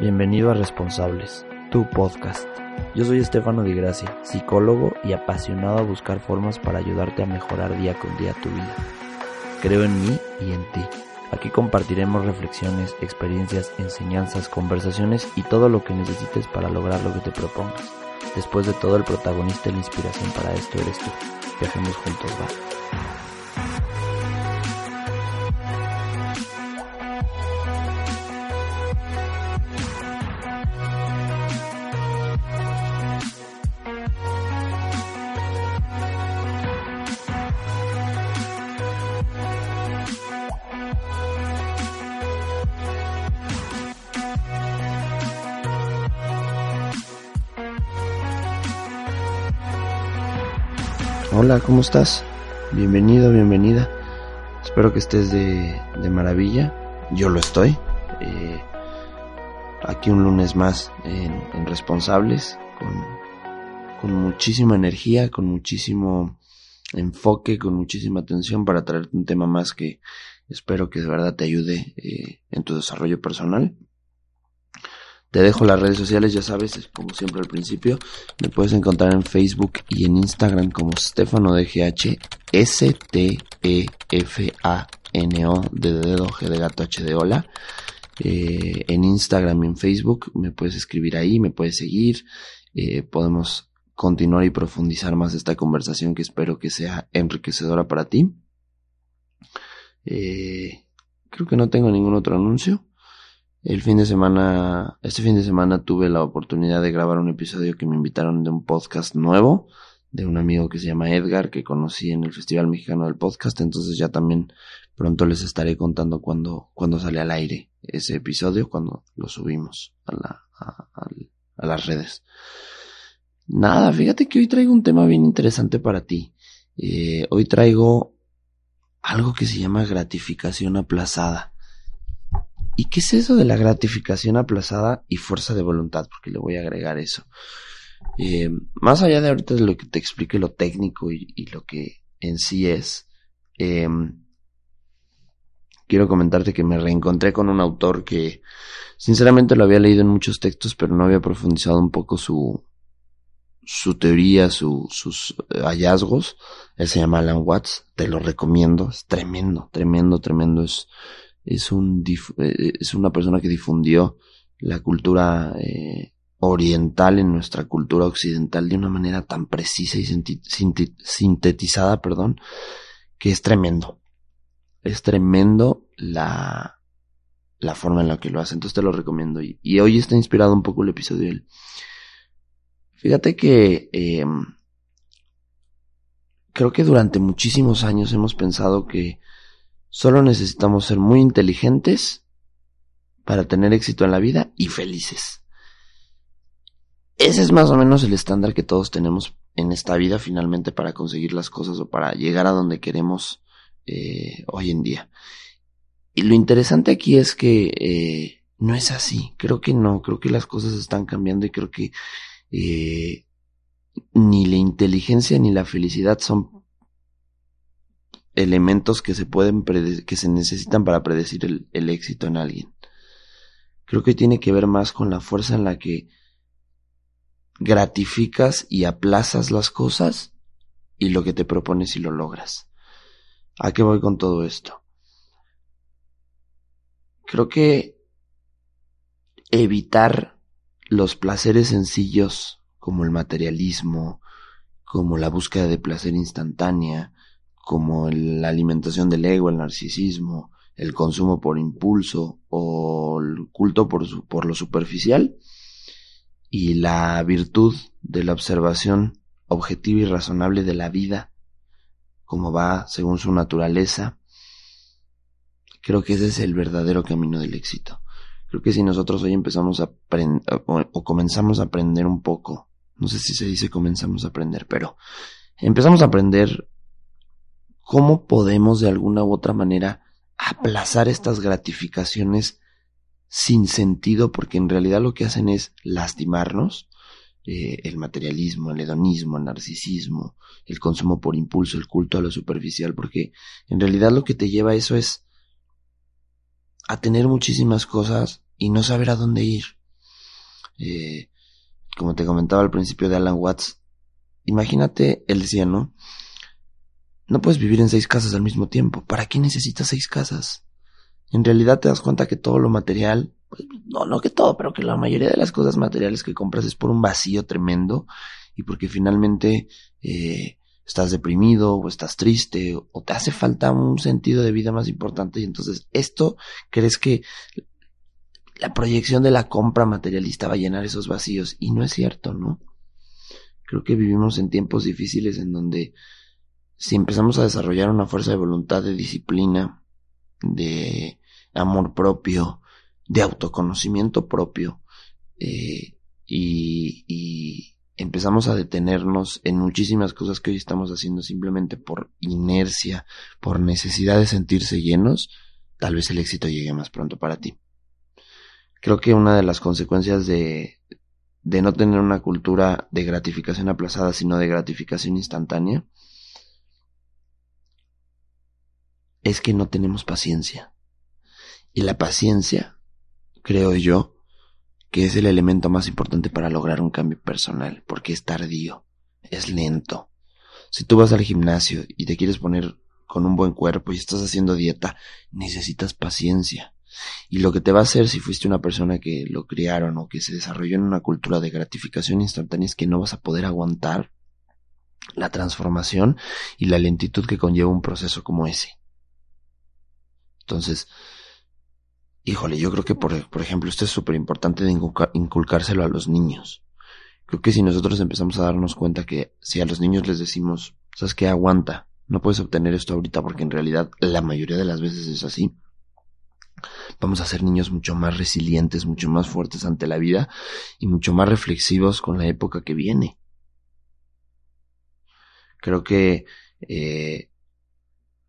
Bienvenido a Responsables, tu podcast. Yo soy Estefano Di Gracia, psicólogo y apasionado a buscar formas para ayudarte a mejorar día con día tu vida. Creo en mí y en ti. Aquí compartiremos reflexiones, experiencias, enseñanzas, conversaciones y todo lo que necesites para lograr lo que te propongas. Después de todo, el protagonista y la inspiración para esto eres tú. Viajemos juntos, va. Hola, ¿cómo estás? Bienvenido, bienvenida. Espero que estés de, maravilla. Yo lo estoy. Eh, aquí un lunes más en, Responsables, con, con, muchísima energía, con muchísimo enfoque, con muchísima atención para traerte un tema más que espero que de verdad te ayude eh, en tu desarrollo personal. Te dejo las redes sociales, ya sabes, como siempre al principio. Me puedes encontrar en Facebook y en Instagram como Stefano DGH, S-T-E-F-A-N-O de dedo, G de gato, H de hola. Eh, en Instagram y en Facebook me puedes escribir ahí, me puedes seguir. Eh, podemos continuar y profundizar más esta conversación que espero que sea enriquecedora para ti. Eh, creo que no tengo ningún otro anuncio. El fin de semana, este fin de semana tuve la oportunidad de grabar un episodio que me invitaron de un podcast nuevo, de un amigo que se llama Edgar, que conocí en el Festival Mexicano del Podcast, entonces ya también pronto les estaré contando cuando, cuando sale al aire ese episodio, cuando lo subimos a, la, a, las redes. Nada, fíjate que hoy traigo un tema bien interesante para ti. Eh, hoy traigo algo que se llama gratificación aplazada. ¿Y qué es eso de la gratificación aplazada y fuerza de voluntad? Porque le voy a agregar eso. Eh, más allá de ahorita de lo que te explique lo técnico y, lo que en sí es, eh, quiero comentarte que me reencontré con un autor que sinceramente lo había leído en muchos textos, pero no había profundizado un poco su, su teoría, sus hallazgos. Él se llama Alan Watts, te lo recomiendo, es tremendo, tremendo, tremendo, es es, un, eh, es una persona que difundió la cultura eh, oriental en nuestra cultura occidental de una manera tan precisa y sintetizada, perdón, que es tremendo. Es tremendo la, la forma en la que lo hace. Entonces te lo recomiendo. Y, hoy está inspirado un poco el episodio de él. Fíjate que eh, creo que durante muchísimos años hemos pensado que Solo necesitamos ser muy inteligentes para tener éxito en la vida y felices. Ese es más o menos el estándar que todos tenemos en esta vida finalmente para conseguir las cosas o para llegar a donde queremos eh, hoy en día. Y lo interesante aquí es que eh, no es así. Creo que no. Creo que las cosas están cambiando y creo que eh, ni la inteligencia ni la felicidad son elementos que se pueden que se necesitan para predecir el, el éxito en alguien. Creo que tiene que ver más con la fuerza en la que gratificas y aplazas las cosas y lo que te propones y lo logras. ¿A qué voy con todo esto? Creo que evitar los placeres sencillos como el materialismo, como la búsqueda de placer instantánea, como la alimentación del ego, el narcisismo, el consumo por impulso o el culto por, lo superficial y la virtud de la observación objetiva y razonable de la vida, como va según su naturaleza, creo que ese es el verdadero camino del éxito. Creo que si nosotros hoy empezamos a aprender o comenzamos a aprender un poco, no sé si se dice comenzamos a aprender, pero empezamos a aprender ¿Cómo podemos de alguna u otra manera aplazar estas gratificaciones sin sentido? Porque en realidad lo que hacen es lastimarnos. Eh, el materialismo, el hedonismo, el narcisismo, el consumo por impulso, el culto a lo superficial, porque en realidad lo que te lleva a eso es a tener muchísimas cosas y no saber a dónde ir. eh, como te comentaba al principio de Alan Watts, imagínate, él decía, ¿no? Puedes vivir en seis casas al mismo tiempo. ¿Para qué necesitas seis casas? En realidad te das cuenta que todo lo material, pues, no, no que todo, pero que la mayoría de las cosas materiales que compras es por un vacío tremendo y porque finalmente eh, estás deprimido o estás triste o te hace falta un sentido de vida más importante y entonces esto crees que la proyección de la compra materialista va a llenar esos vacíos y no es cierto, ¿no? Creo que vivimos en tiempos difíciles en donde si empezamos a desarrollar una fuerza de voluntad, de disciplina, de amor propio, de autoconocimiento propio, eh, y, y, empezamos a detenernos en muchísimas cosas que hoy estamos haciendo simplemente por inercia, por necesidad de sentirse llenos, tal vez el éxito llegue más pronto para ti. Creo que una de las consecuencias de, de no tener una cultura de gratificación aplazada, sino de gratificación instantánea, es que no tenemos paciencia. Y la paciencia, creo yo, que es el elemento más importante para lograr un cambio personal, porque es tardío, es lento. Si tú vas al gimnasio y te quieres poner con un buen cuerpo y estás haciendo dieta, necesitas paciencia. Y lo que te va a hacer si fuiste una persona que lo criaron o que se desarrolló en una cultura de gratificación instantánea es que no vas a poder aguantar la transformación y la lentitud que conlleva un proceso como ese. Entonces, híjole, yo creo que, por, por ejemplo, esto es súper importante de inculcárselo a los niños. Creo que si nosotros empezamos a darnos cuenta que si a los niños les decimos, sabes que aguanta, no puedes obtener esto ahorita porque en realidad la mayoría de las veces es así. Vamos a ser niños mucho más resilientes, mucho más fuertes ante la vida y mucho más reflexivos con la época que viene. Creo que eh,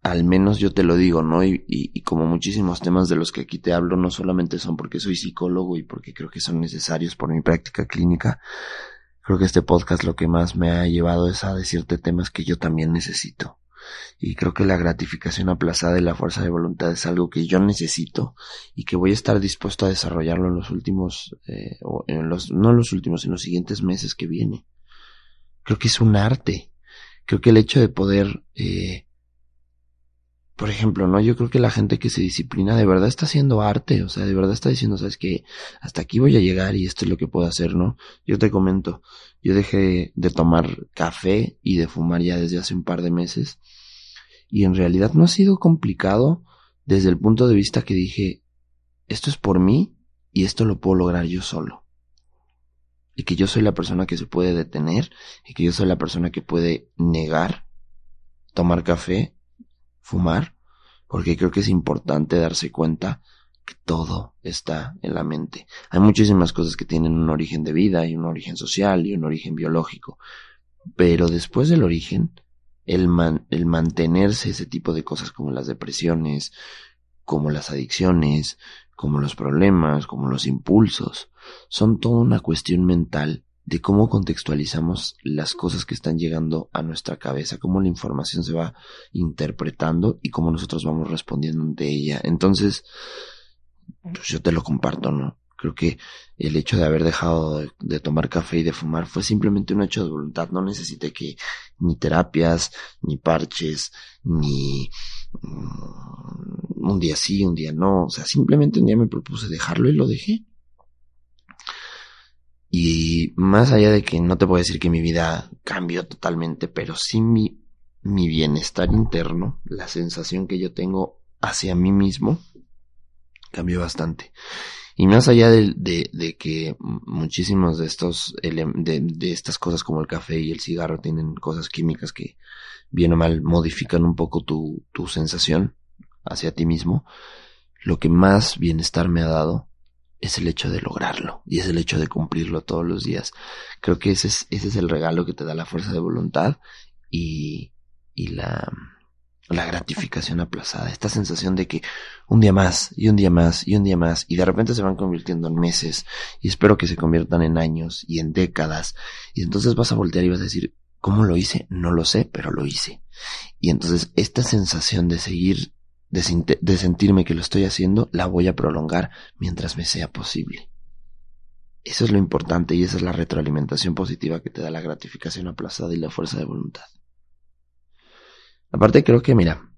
al menos yo te lo digo, ¿no? Y, y, como muchísimos temas de los que aquí te hablo, no solamente son porque soy psicólogo y porque creo que son necesarios por mi práctica clínica, creo que este podcast lo que más me ha llevado es a decirte temas que yo también necesito. Y creo que la gratificación aplazada y la fuerza de voluntad es algo que yo necesito y que voy a estar dispuesto a desarrollarlo en los últimos, eh, o en los, no en los últimos, en los siguientes meses que viene. Creo que es un arte. Creo que el hecho de poder eh, por ejemplo, ¿no? Yo creo que la gente que se disciplina de verdad está haciendo arte, o sea, de verdad está diciendo, sabes que hasta aquí voy a llegar y esto es lo que puedo hacer, ¿no? Yo te comento, yo dejé de tomar café y de fumar ya desde hace un par de meses y en realidad no ha sido complicado desde el punto de vista que dije, esto es por mí y esto lo puedo lograr yo solo. Y que yo soy la persona que se puede detener y que yo soy la persona que puede negar tomar café fumar, porque creo que es importante darse cuenta que todo está en la mente. Hay muchísimas cosas que tienen un origen de vida y un origen social y un origen biológico, pero después del origen, el, el mantenerse ese tipo de cosas como las depresiones, como las adicciones, como los problemas, como los impulsos, son toda una cuestión mental de cómo contextualizamos las cosas que están llegando a nuestra cabeza, cómo la información se va interpretando y cómo nosotros vamos respondiendo ante ella. Entonces, pues yo te lo comparto, ¿no? Creo que el hecho de haber dejado de, tomar café y de fumar fue simplemente un hecho de voluntad. No necesité que ni terapias, ni parches, ni mm, un día sí, un día no. O sea, simplemente un día me propuse dejarlo y lo dejé. Y más allá de que no te puedo decir que mi vida cambió totalmente, pero sí mi, mi bienestar interno, la sensación que yo tengo hacia mí mismo, cambió bastante. Y más allá de, de, que muchísimos de estos, de, de, estas cosas como el café y el cigarro tienen cosas químicas que bien o mal modifican un poco tu, tu sensación hacia ti mismo, lo que más bienestar me ha dado es el hecho de lograrlo y es el hecho de cumplirlo todos los días. Creo que ese es, ese es el regalo que te da la fuerza de voluntad y, y la, la gratificación aplazada, esta sensación de que un día más y un día más y un día más y de repente se van convirtiendo en meses y espero que se conviertan en años y en décadas y entonces vas a voltear y vas a decir, ¿cómo lo hice? No lo sé, pero lo hice. Y entonces esta sensación de seguir de, sentirme que lo estoy haciendo, la voy a prolongar mientras me sea posible. Eso es lo importante y esa es la retroalimentación positiva que te da la gratificación aplazada y la fuerza de voluntad. Aparte creo que, mira,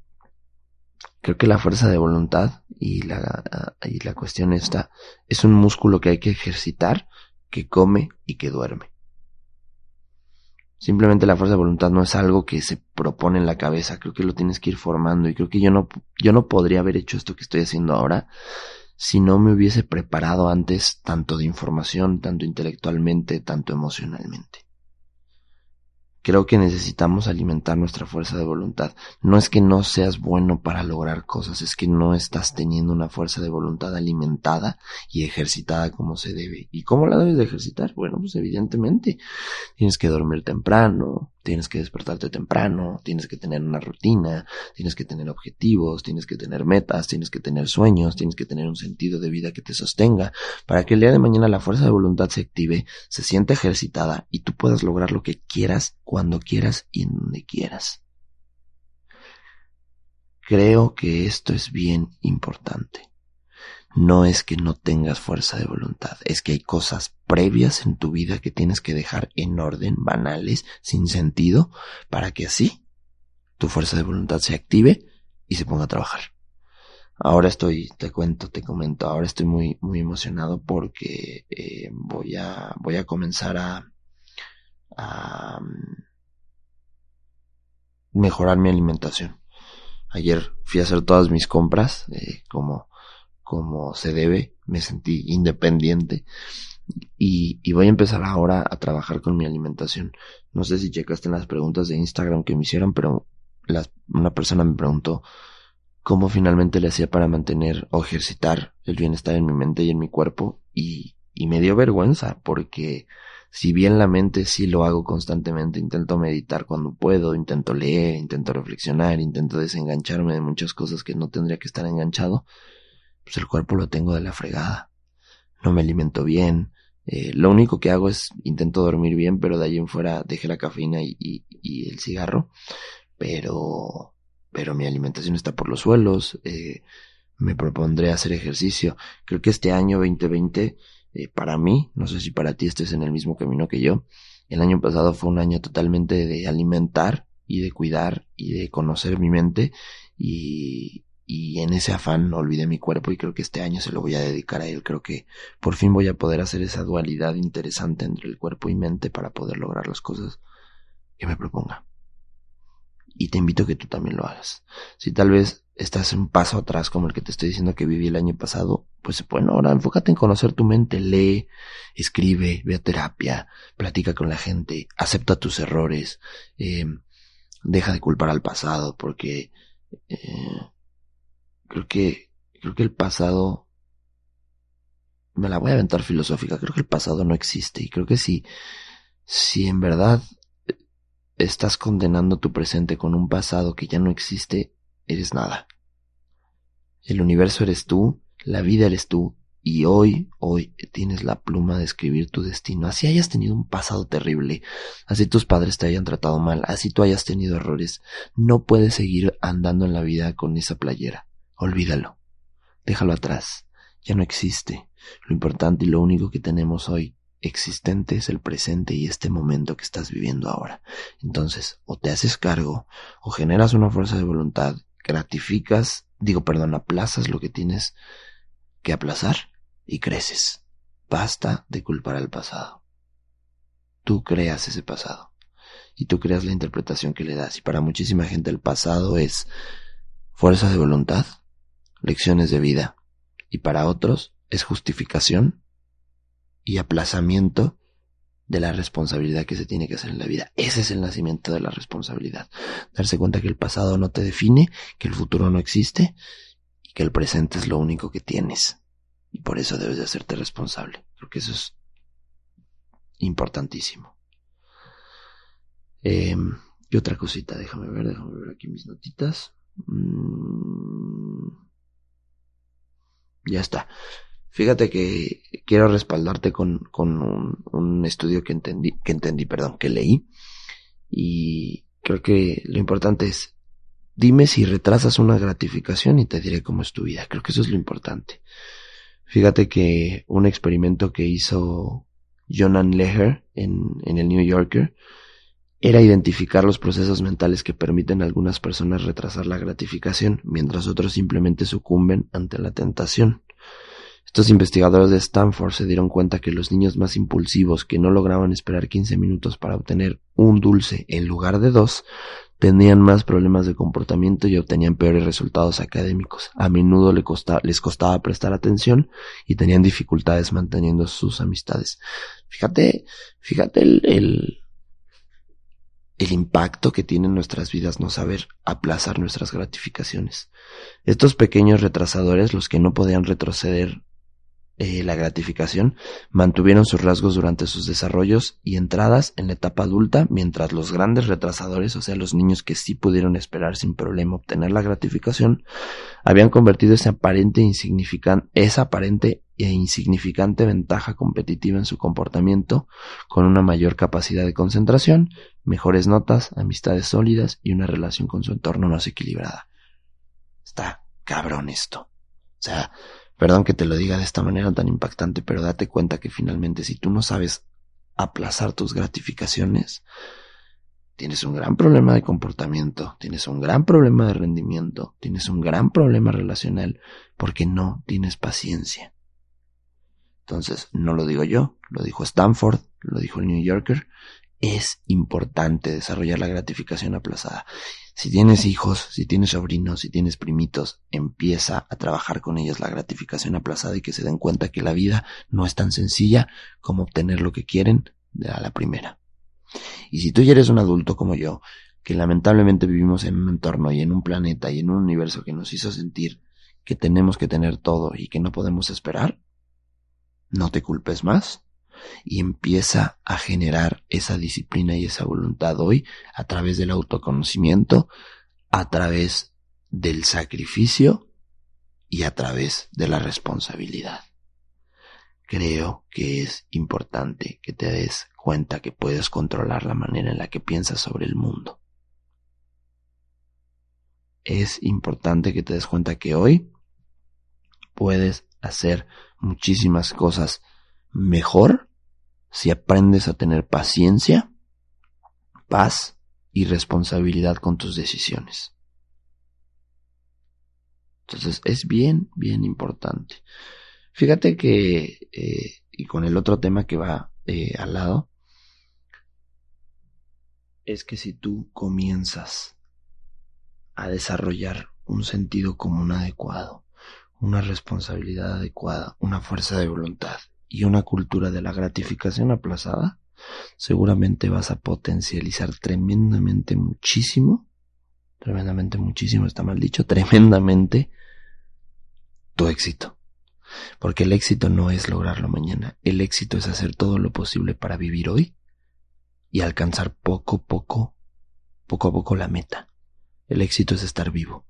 creo que la fuerza de voluntad y la, y la cuestión esta es un músculo que hay que ejercitar, que come y que duerme. Simplemente la fuerza de voluntad no es algo que se propone en la cabeza, creo que lo tienes que ir formando y creo que yo no, yo no podría haber hecho esto que estoy haciendo ahora si no me hubiese preparado antes tanto de información, tanto intelectualmente, tanto emocionalmente. Creo que necesitamos alimentar nuestra fuerza de voluntad. No es que no seas bueno para lograr cosas, es que no estás teniendo una fuerza de voluntad alimentada y ejercitada como se debe. ¿Y cómo la debes de ejercitar? Bueno, pues evidentemente tienes que dormir temprano, tienes que despertarte temprano, tienes que tener una rutina, tienes que tener objetivos, tienes que tener metas, tienes que tener sueños, tienes que tener un sentido de vida que te sostenga, para que el día de mañana la fuerza de voluntad se active, se sienta ejercitada y tú puedas lograr lo que quieras, cuando quieras y en donde quieras. Creo que esto es bien importante no es que no tengas fuerza de voluntad, es que hay cosas previas en tu vida que tienes que dejar en orden, banales, sin sentido, para que así tu fuerza de voluntad se active y se ponga a trabajar. Ahora estoy, te cuento, te comento, ahora estoy muy, muy emocionado porque eh, voy a, voy a comenzar a, a mm, mejorar mi alimentación. Ayer fui a hacer todas mis compras, eh, como como se debe, me sentí independiente y, voy a empezar ahora a trabajar con mi alimentación. No sé si checaste en las preguntas de Instagram que me hicieron, pero una persona me preguntó cómo finalmente le hacía para mantener o ejercitar el bienestar en mi mente y en mi cuerpo y me dio vergüenza porque si bien la mente sí lo hago constantemente, intento meditar cuando puedo, intento leer, intento reflexionar, intento desengancharme de muchas cosas que no tendría que estar enganchado, pues el cuerpo lo tengo de la fregada. No me alimento bien. Eh, lo único que hago es intento dormir bien, pero de ahí en fuera dejé la cafeína y, y, el cigarro. Pero, pero mi alimentación está por los suelos. Eh, me propondré hacer ejercicio. Creo que este año 2020, eh, para mí, no sé si para ti estés en el mismo camino que yo, el año pasado fue un año totalmente de alimentar y de cuidar y de conocer mi mente y, y en ese afán olvidé mi cuerpo y creo que este año se lo voy a dedicar a él. Creo que por fin voy a poder hacer esa dualidad interesante entre el cuerpo y mente para poder lograr las cosas que me proponga. Y te invito a que tú también lo hagas. Si tal vez estás un paso atrás como el que te estoy diciendo que viví el año pasado, pues bueno, ahora enfócate en conocer tu mente, lee, escribe, ve a terapia, platica con la gente, acepta tus errores, eh, deja de culpar al pasado porque eh, creo que, creo que el pasado, me la voy a aventar filosófica, creo que el pasado no existe y creo que si, si en verdad estás condenando tu presente con un pasado que ya no existe, eres nada. El universo eres tú, la vida eres tú, y hoy, hoy tienes la pluma de escribir tu destino. Así hayas tenido un pasado terrible, así tus padres te hayan tratado mal, así tú hayas tenido errores, no puedes seguir andando en la vida con esa playera. Olvídalo. Déjalo atrás. Ya no existe. Lo importante y lo único que tenemos hoy existente es el presente y este momento que estás viviendo ahora. Entonces, o te haces cargo, o generas una fuerza de voluntad, gratificas, digo, perdón, aplazas lo que tienes que aplazar y creces. Basta de culpar al pasado. Tú creas ese pasado y tú creas la interpretación que le das. Y para muchísima gente el pasado es fuerza de voluntad, lecciones de vida, y para otros es justificación y aplazamiento de la responsabilidad que se tiene que hacer en la vida. Ese es el nacimiento de la responsabilidad. Darse cuenta que el pasado no te define, que el futuro no existe y que el presente es lo único que tienes. Y por eso debes de hacerte responsable. Creo que eso es importantísimo. Y otra cosita, déjame ver, déjame ver aquí mis notitas. Mm. Ya está. Fíjate que quiero respaldarte con, con un, estudio que entendí, que entendí, perdón, que leí. Y creo que lo importante es, dime si retrasas una gratificación y te diré cómo es tu vida. Creo que eso es lo importante. Fíjate que un experimento que hizo Jonan Leher en, en el New Yorker era identificar los procesos mentales que permiten a algunas personas retrasar la gratificación, mientras otros simplemente sucumben ante la tentación. Estos investigadores de Stanford se dieron cuenta que los niños más impulsivos que no lograban esperar 15 minutos para obtener un dulce en lugar de dos, tenían más problemas de comportamiento y obtenían peores resultados académicos. A menudo les costaba prestar atención y tenían dificultades manteniendo sus amistades. Fíjate, fíjate el el impacto que tiene en nuestras vidas no saber aplazar nuestras gratificaciones. Estos pequeños retrasadores, los que no podían retroceder eh, la gratificación, mantuvieron sus rasgos durante sus desarrollos y entradas en la etapa adulta, mientras los grandes retrasadores, o sea, los niños que sí pudieron esperar sin problema obtener la gratificación, habían convertido esa aparente esa aparente e insignificante ventaja competitiva en su comportamiento, con una mayor capacidad de concentración, mejores notas, amistades sólidas y una relación con su entorno más equilibrada. Está cabrón esto. O sea, perdón que te lo diga de esta manera tan impactante, pero date cuenta que finalmente si tú no sabes aplazar tus gratificaciones, tienes un gran problema de comportamiento, tienes un gran problema de rendimiento, tienes un gran problema relacional, porque no tienes paciencia. Entonces, no lo digo yo, lo dijo Stanford, lo dijo el New Yorker, es importante desarrollar la gratificación aplazada. Si tienes hijos, si tienes sobrinos, si tienes primitos, empieza a trabajar con ellos la gratificación aplazada y que se den cuenta que la vida no es tan sencilla como obtener lo que quieren a la primera. Y si tú ya eres un adulto como yo, que lamentablemente vivimos en un entorno y en un planeta y en un universo que nos hizo sentir que tenemos que tener todo y que no podemos esperar, no te culpes más y empieza a generar esa disciplina y esa voluntad hoy a través del autoconocimiento, a través del sacrificio y a través de la responsabilidad. Creo que es importante que te des cuenta que puedes controlar la manera en la que piensas sobre el mundo. Es importante que te des cuenta que hoy puedes hacer muchísimas cosas mejor si aprendes a tener paciencia, paz y responsabilidad con tus decisiones. Entonces es bien, bien importante. Fíjate que, eh, y con el otro tema que va eh, al lado, es que si tú comienzas a desarrollar un sentido común adecuado, una responsabilidad adecuada, una fuerza de voluntad y una cultura de la gratificación aplazada, seguramente vas a potencializar tremendamente muchísimo, tremendamente muchísimo, está mal dicho, tremendamente tu éxito. Porque el éxito no es lograrlo mañana, el éxito es hacer todo lo posible para vivir hoy y alcanzar poco a poco, poco a poco la meta. El éxito es estar vivo.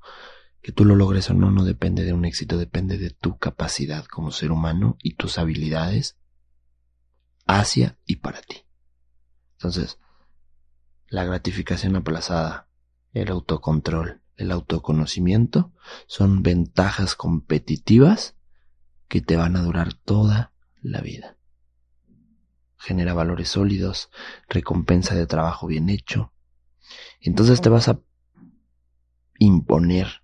Que tú lo logres o no no depende de un éxito, depende de tu capacidad como ser humano y tus habilidades hacia y para ti. Entonces, la gratificación aplazada, el autocontrol, el autoconocimiento son ventajas competitivas que te van a durar toda la vida. Genera valores sólidos, recompensa de trabajo bien hecho. Entonces te vas a imponer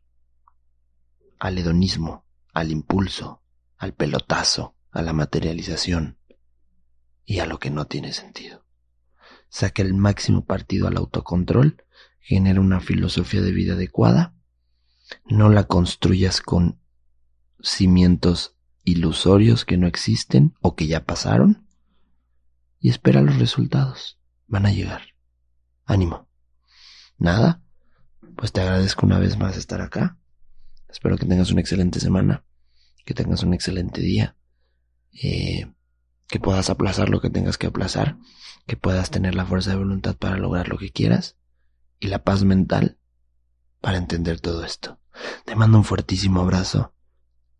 al hedonismo, al impulso, al pelotazo, a la materialización y a lo que no tiene sentido. Saca el máximo partido al autocontrol, genera una filosofía de vida adecuada, no la construyas con cimientos ilusorios que no existen o que ya pasaron y espera los resultados. Van a llegar. Ánimo. Nada. Pues te agradezco una vez más estar acá. Espero que tengas una excelente semana, que tengas un excelente día, eh, que puedas aplazar lo que tengas que aplazar, que puedas tener la fuerza de voluntad para lograr lo que quieras y la paz mental para entender todo esto. Te mando un fuertísimo abrazo.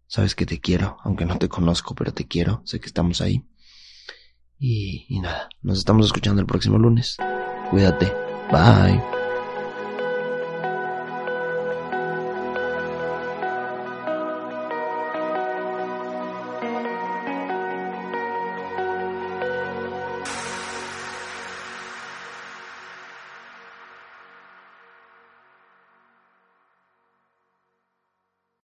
Sabes que te quiero, aunque no te conozco, pero te quiero. Sé que estamos ahí. Y, y nada, nos estamos escuchando el próximo lunes. Cuídate. Bye.